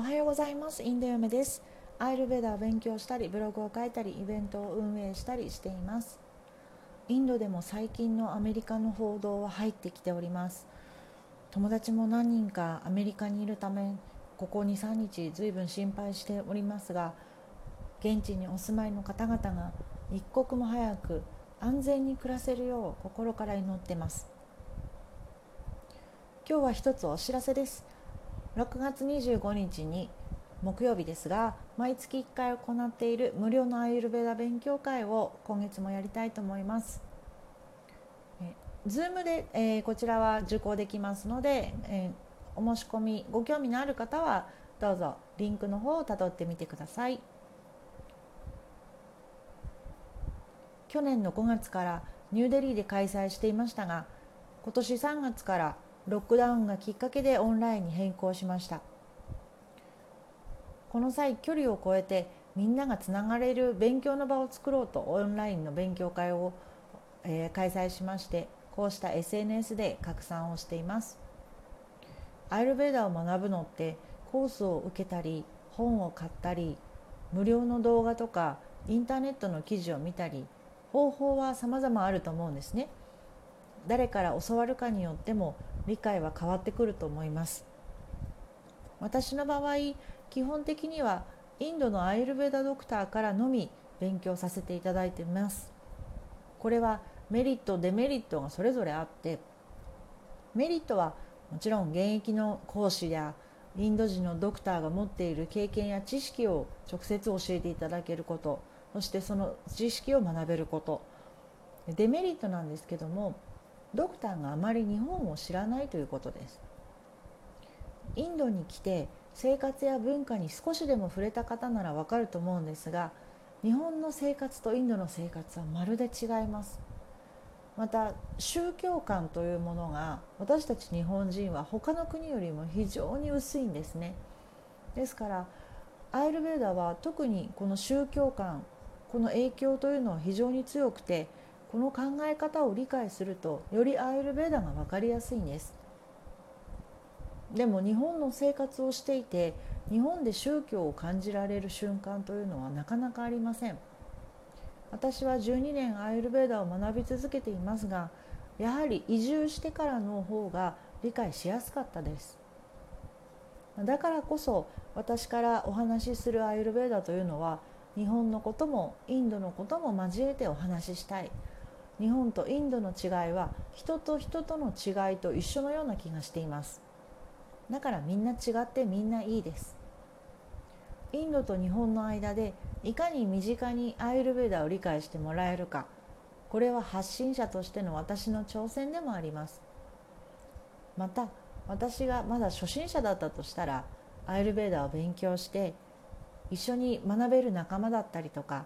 おはようございます。インド嫁です。アイルベダを勉強したりブログを書いたりイベントを運営したりしています。インドでも最近のアメリカの報道は入ってきております。友達も何人かアメリカにいるためここ23日ずいぶん心配しておりますが現地にお住まいの方々が一刻も早く安全に暮らせるよう心から祈ってます。今日は一つお知らせです。6月25日に木曜日ですが毎月1回行っている無料のアイルベダ勉強会を今月もやりたいと思います。Zoom で、えー、こちらは受講できますので、えー、お申し込みご興味のある方はどうぞリンクの方をたどってみてください。去年の5月からニューデリーで開催していましたが今年3月からロックダウンがきっかけでオンラインに変更しました。この際距離を超えてみんながつながれる勉強の場を作ろうとオンラインの勉強会を、えー、開催しましてこうした SNS で拡散をしています。アイルベーダを学ぶのってコースを受けたり本を買ったり無料の動画とかインターネットの記事を見たり方法は様々あると思うんですね。誰から教わるかによっても理解は変わってくると思います。私の場合基本的にはインドのアイルベダドクターからのみ勉強させていただいています。これはメリットデメリットがそれぞれあってメリットはもちろん現役の講師やインド人のドクターが持っている経験や知識を直接教えていただけることそしてその知識を学べること。デメリットなんですけどもドクターがあまり日本を知らないということです。インドに来て生活や文化に少しでも触れた方ならわかると思うんですが日本の生活とインドの生活はまるで違います。また宗教観というものが私たち日本人は他の国よりも非常に薄いんですね。ですからアイルベーダは特にこの宗教観この影響というのは非常に強くてこの考え方を理解するとよりアイルベーダが分かりやすいんです。でも日本の生活をしていて日本で宗教を感じられる瞬間というのはなかなかありません。私は12年アイルベーダを学び続けていますがやはり移住してからの方が理解しやすかったです。だからこそ私からお話しするアイルベーダというのは日本のこともインドのことも交えてお話ししたい。日本とインドの違いは人と人との違いと一緒のような気がしています。だからみんな違ってみんないいです。インドと日本の間でいかに身近にアイルベーダを理解してもらえるか。これは発信者としての私の挑戦でもあります。また私がまだ初心者だったとしたらアイルベーダを勉強して一緒に学べる仲間だったりとか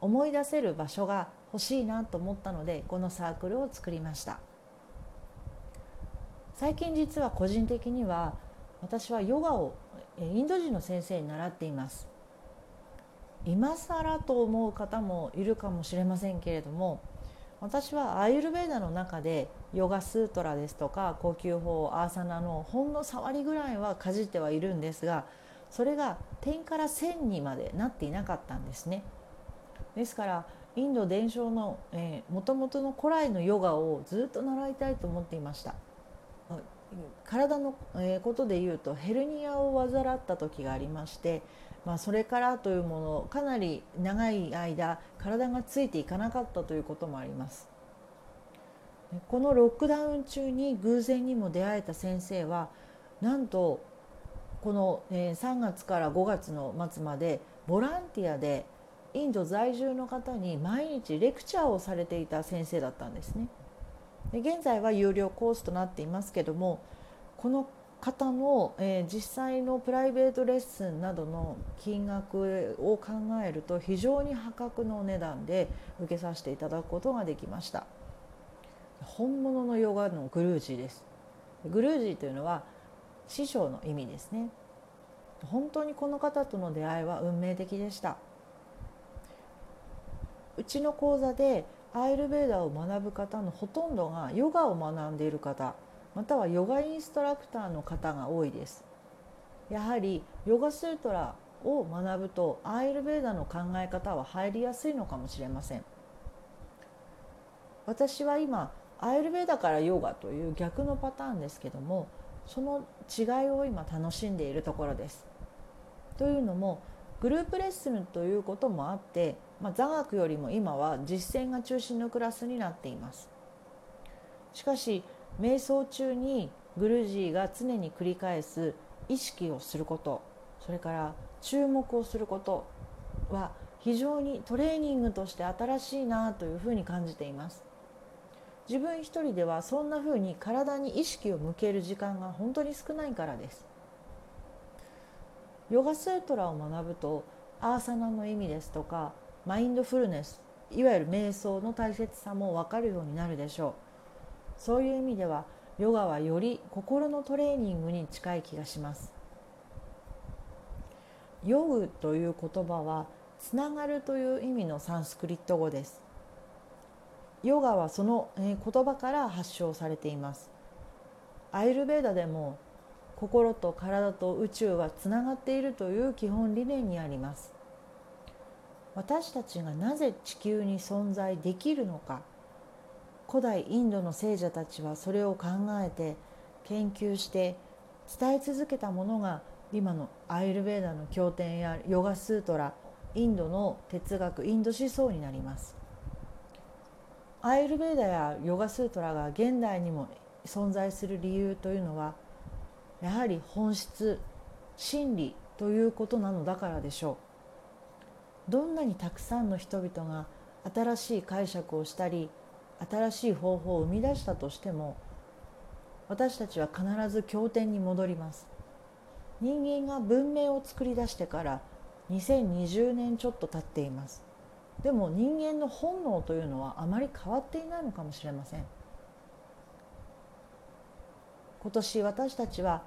思い出せる場所が欲しいなと思ったのでこのサークルを作りました。最近実は個人的には私はヨガをインド人の先生に習っています。今更と思う方もいるかもしれませんけれども私はアイルベーダの中でヨガスートラですとか呼吸法アーサナのほんの触りぐらいはかじってはいるんですがそれが点から線にまでなっていなかったんですね。ですからインド伝承のもともとの古来のヨガをずっと習いたいと思っていました。体のことでいうとヘルニアを患った時がありまして、まあ、それからというものかなり長い間体がついていかなかったということもあります。このロックダウン中に偶然にも出会えた先生はなんとこの3月から5月の末までボランティアでインド在住の方に毎日レクチャーをされていた先生だったんですね。で現在は有料コースとなっていますけどもこの方の、えー、実際のプライベートレッスンなどの金額を考えると非常に破格の値段で受けさせていただくことができました。本物のヨガのグルージーです。グルージーというのは師匠の意味ですね。本当にこの方との出会いは運命的でした。うちの講座でアイルベーダを学ぶ方のほとんどがヨガを学んでいる方またはヨガインストラクターの方が多いです。やはりヨガスートラを学ぶとアイルベーダの考え方は入りやすいのかもしれません。私は今アイルベーダからヨガという逆のパターンですけどもその違いを今楽しんでいるところです。というのもグループレッスンということもあって、まあ、座学よりも今は実践が中心のクラスになっています。しかし瞑想中にグルジーが常に繰り返す意識をすることそれから注目をすることは非常にトレーニングとして新しいなというふうに感じています。自分一人ではそんなふうに体に意識を向ける時間が本当に少ないからです。ヨガスートラを学ぶとアーサナの意味ですとかマインドフルネスいわゆる瞑想の大切さも分かるようになるでしょう。そういう意味ではヨガはより心のトレーニングに近い気がします。ヨグという言葉はつながるという意味のサンスクリット語です。ヨガはその言葉から発祥されています。アイルベーダでも心と体と宇宙はつながっているという基本理念にあります。私たちがなぜ地球に存在できるのか。古代インドの聖者たちはそれを考えて研究して伝え続けたものが今のアイルベーダの経典やヨガスートラインドの哲学インド思想になります。アイルベーダやヨガスートラが現代にも存在する理由というのはやはり本質真理ということなのだからでしょう。どんなにたくさんの人々が新しい解釈をしたり新しい方法を生み出したとしても私たちは必ず経典に戻ります。人間が文明を作り出してから2020年ちょっと経っています。でも人間の本能というのはあまり変わっていないのかもしれません。今年私たちは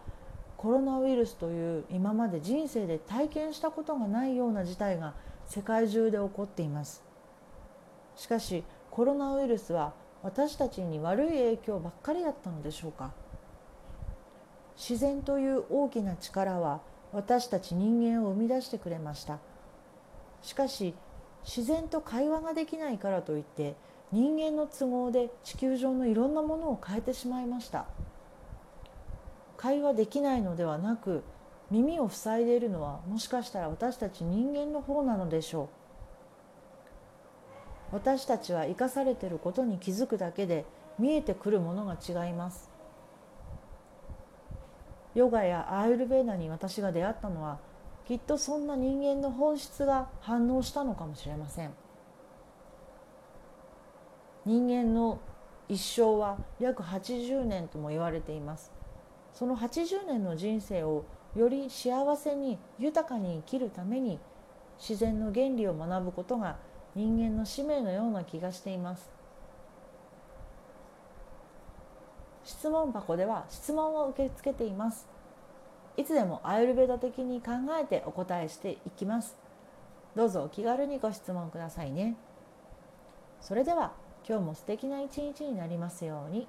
コロナウイルスという今まで人生で体験したことがないような事態が世界中で起こっています。しかしコロナウイルスは私たちに悪い影響ばっかりだったのでしょうか。自然という大きな力は私たち人間を生み出してくれました。しかし自然と会話ができないからといって人間の都合で地球上のいろんなものを変えてしまいました。会話できないのではなく耳を塞いでいるのはもしかしたら私たち人間の方なのでしょう。私たちは生かされていることに気づくだけで見えてくるものが違います。ヨガやアーユルベーダに私が出会ったのはきっとそんな人間の本質が反応したのかもしれません。人間の一生は約80年とも言われています。その80年の人生をより幸せに豊かに生きるために自然の原理を学ぶことが人間の使命のような気がしています。質問箱では質問を受け付けています。いつでもアイルベーダ的に考えてお答えしていきます。どうぞお気軽にご質問くださいね。それでは今日も素敵な一日になりますように。